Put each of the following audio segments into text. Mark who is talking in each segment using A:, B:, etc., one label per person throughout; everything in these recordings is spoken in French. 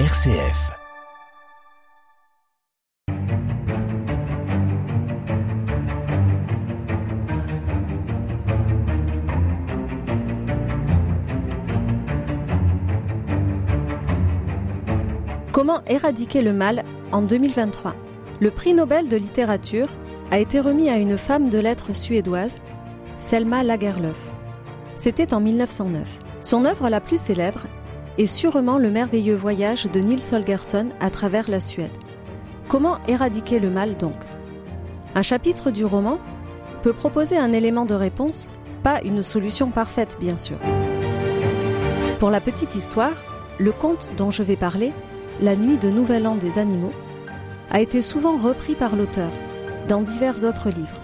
A: RCF.
B: Comment éradiquer le mal en 2023 Le prix Nobel de littérature a été remis à une femme de lettres suédoise, Selma Lagerlöf. C'était en 1909. Son œuvre la plus célèbre est sûrement le merveilleux voyage de Nils Holgersson à travers la Suède. Comment éradiquer le mal donc? Un chapitre du roman peut proposer un élément de réponse, pas une solution parfaite bien sûr. Pour la petite histoire, le conte dont je vais parler la nuit de Nouvel An des animaux, a été souvent repris par l'auteur dans divers autres livres.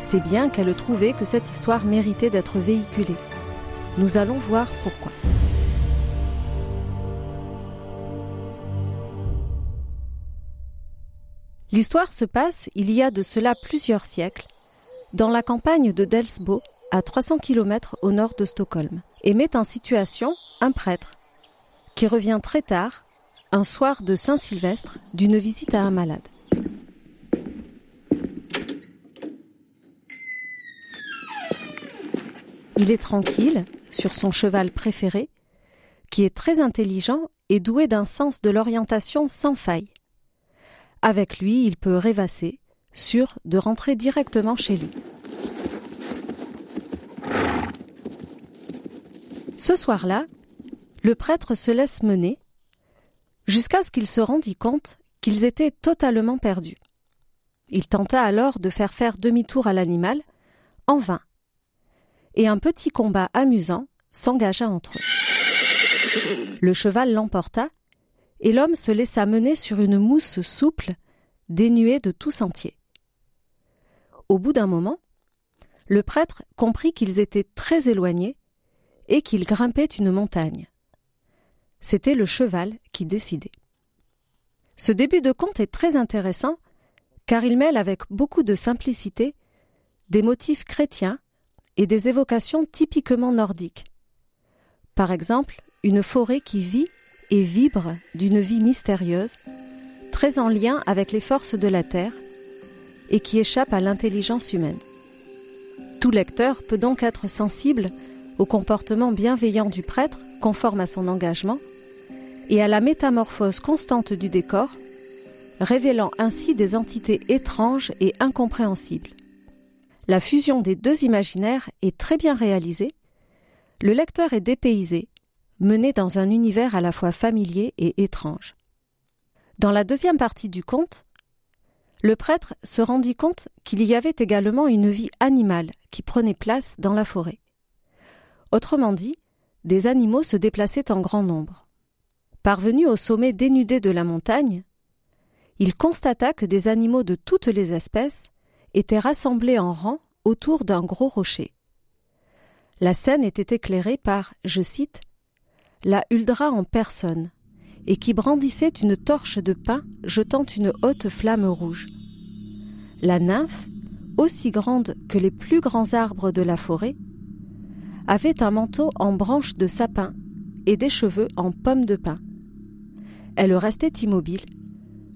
B: C'est bien qu'elle trouvait que cette histoire méritait d'être véhiculée. Nous allons voir pourquoi. L'histoire se passe il y a de cela plusieurs siècles, dans la campagne de Delsbo, à 300 km au nord de Stockholm, et met en situation un prêtre qui revient très tard un soir de Saint-Sylvestre d'une visite à un malade. Il est tranquille sur son cheval préféré, qui est très intelligent et doué d'un sens de l'orientation sans faille. Avec lui, il peut rêvasser, sûr de rentrer directement chez lui. Ce soir-là, le prêtre se laisse mener jusqu'à ce qu'il se rendit compte qu'ils étaient totalement perdus. Il tenta alors de faire faire demi-tour à l'animal, en vain. Et un petit combat amusant s'engagea entre eux. Le cheval l'emporta, et l'homme se laissa mener sur une mousse souple, dénuée de tout sentier. Au bout d'un moment, le prêtre comprit qu'ils étaient très éloignés et qu'ils grimpaient une montagne. C'était le cheval qui décidait. Ce début de conte est très intéressant car il mêle avec beaucoup de simplicité des motifs chrétiens et des évocations typiquement nordiques. Par exemple, une forêt qui vit et vibre d'une vie mystérieuse, très en lien avec les forces de la Terre, et qui échappe à l'intelligence humaine. Tout lecteur peut donc être sensible au comportement bienveillant du prêtre, conforme à son engagement, et à la métamorphose constante du décor, révélant ainsi des entités étranges et incompréhensibles. La fusion des deux imaginaires est très bien réalisée. Le lecteur est dépaysé, mené dans un univers à la fois familier et étrange. Dans la deuxième partie du conte, le prêtre se rendit compte qu'il y avait également une vie animale qui prenait place dans la forêt. Autrement dit, des animaux se déplaçaient en grand nombre. Parvenu au sommet dénudé de la montagne, il constata que des animaux de toutes les espèces étaient rassemblés en rang autour d'un gros rocher. La scène était éclairée par, je cite, la huldra en personne, et qui brandissait une torche de pin jetant une haute flamme rouge. La nymphe, aussi grande que les plus grands arbres de la forêt, avait un manteau en branches de sapin et des cheveux en pommes de pin. Elle restait immobile,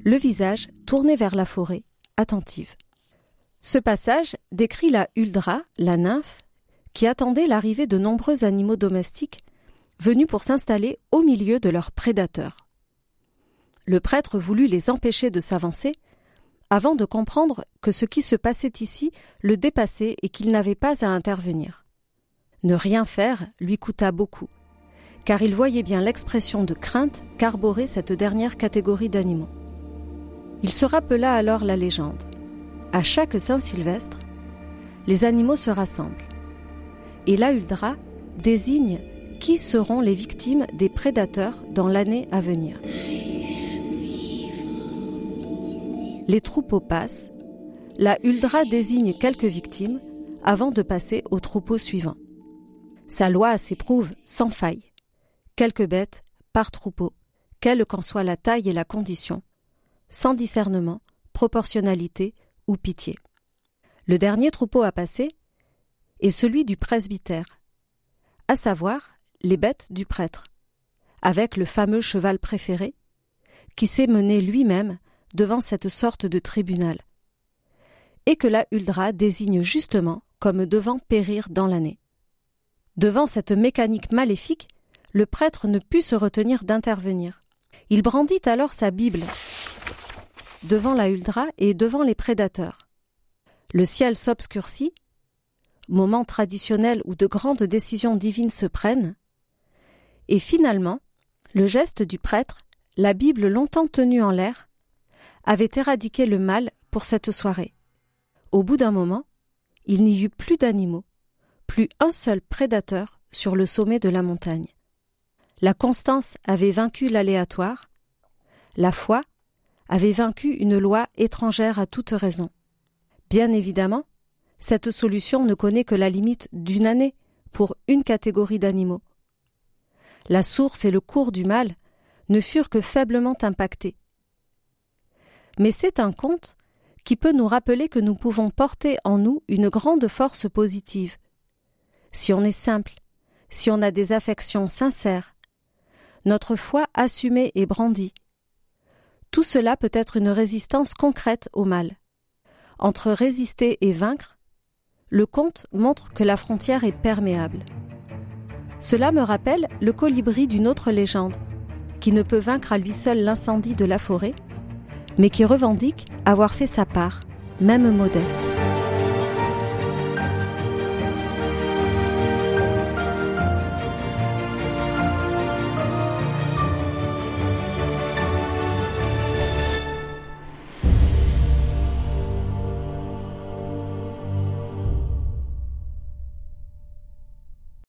B: le visage tourné vers la forêt, attentive. Ce passage décrit la huldra, la nymphe, qui attendait l'arrivée de nombreux animaux domestiques venus pour s'installer au milieu de leurs prédateurs. Le prêtre voulut les empêcher de s'avancer avant de comprendre que ce qui se passait ici le dépassait et qu'il n'avait pas à intervenir. Ne rien faire lui coûta beaucoup car il voyait bien l'expression de crainte qu'arborait cette dernière catégorie d'animaux. Il se rappela alors la légende. À chaque Saint-Sylvestre, les animaux se rassemblent. Et la Huldra désigne qui seront les victimes des prédateurs dans l'année à venir. Les troupeaux passent. La Huldra désigne quelques victimes avant de passer au troupeau suivant. Sa loi s'éprouve sans faille quelques bêtes, par troupeau, quelle qu'en soit la taille et la condition, sans discernement, proportionnalité ou pitié. Le dernier troupeau à passer est celui du presbytère, à savoir les bêtes du prêtre, avec le fameux cheval préféré, qui s'est mené lui-même devant cette sorte de tribunal, et que la Huldra désigne justement comme devant périr dans l'année. Devant cette mécanique maléfique, le prêtre ne put se retenir d'intervenir. Il brandit alors sa Bible devant la Huldra et devant les prédateurs. Le ciel s'obscurcit, moment traditionnel où de grandes décisions divines se prennent, et finalement, le geste du prêtre, la Bible longtemps tenue en l'air, avait éradiqué le mal pour cette soirée. Au bout d'un moment, il n'y eut plus d'animaux, plus un seul prédateur sur le sommet de la montagne. La constance avait vaincu l'aléatoire, la foi avait vaincu une loi étrangère à toute raison. Bien évidemment, cette solution ne connaît que la limite d'une année pour une catégorie d'animaux. La source et le cours du mal ne furent que faiblement impactés. Mais c'est un conte qui peut nous rappeler que nous pouvons porter en nous une grande force positive. Si on est simple, si on a des affections sincères, notre foi assumée et brandie. Tout cela peut être une résistance concrète au mal. Entre résister et vaincre, le conte montre que la frontière est perméable. Cela me rappelle le colibri d'une autre légende, qui ne peut vaincre à lui seul l'incendie de la forêt, mais qui revendique avoir fait sa part, même modeste.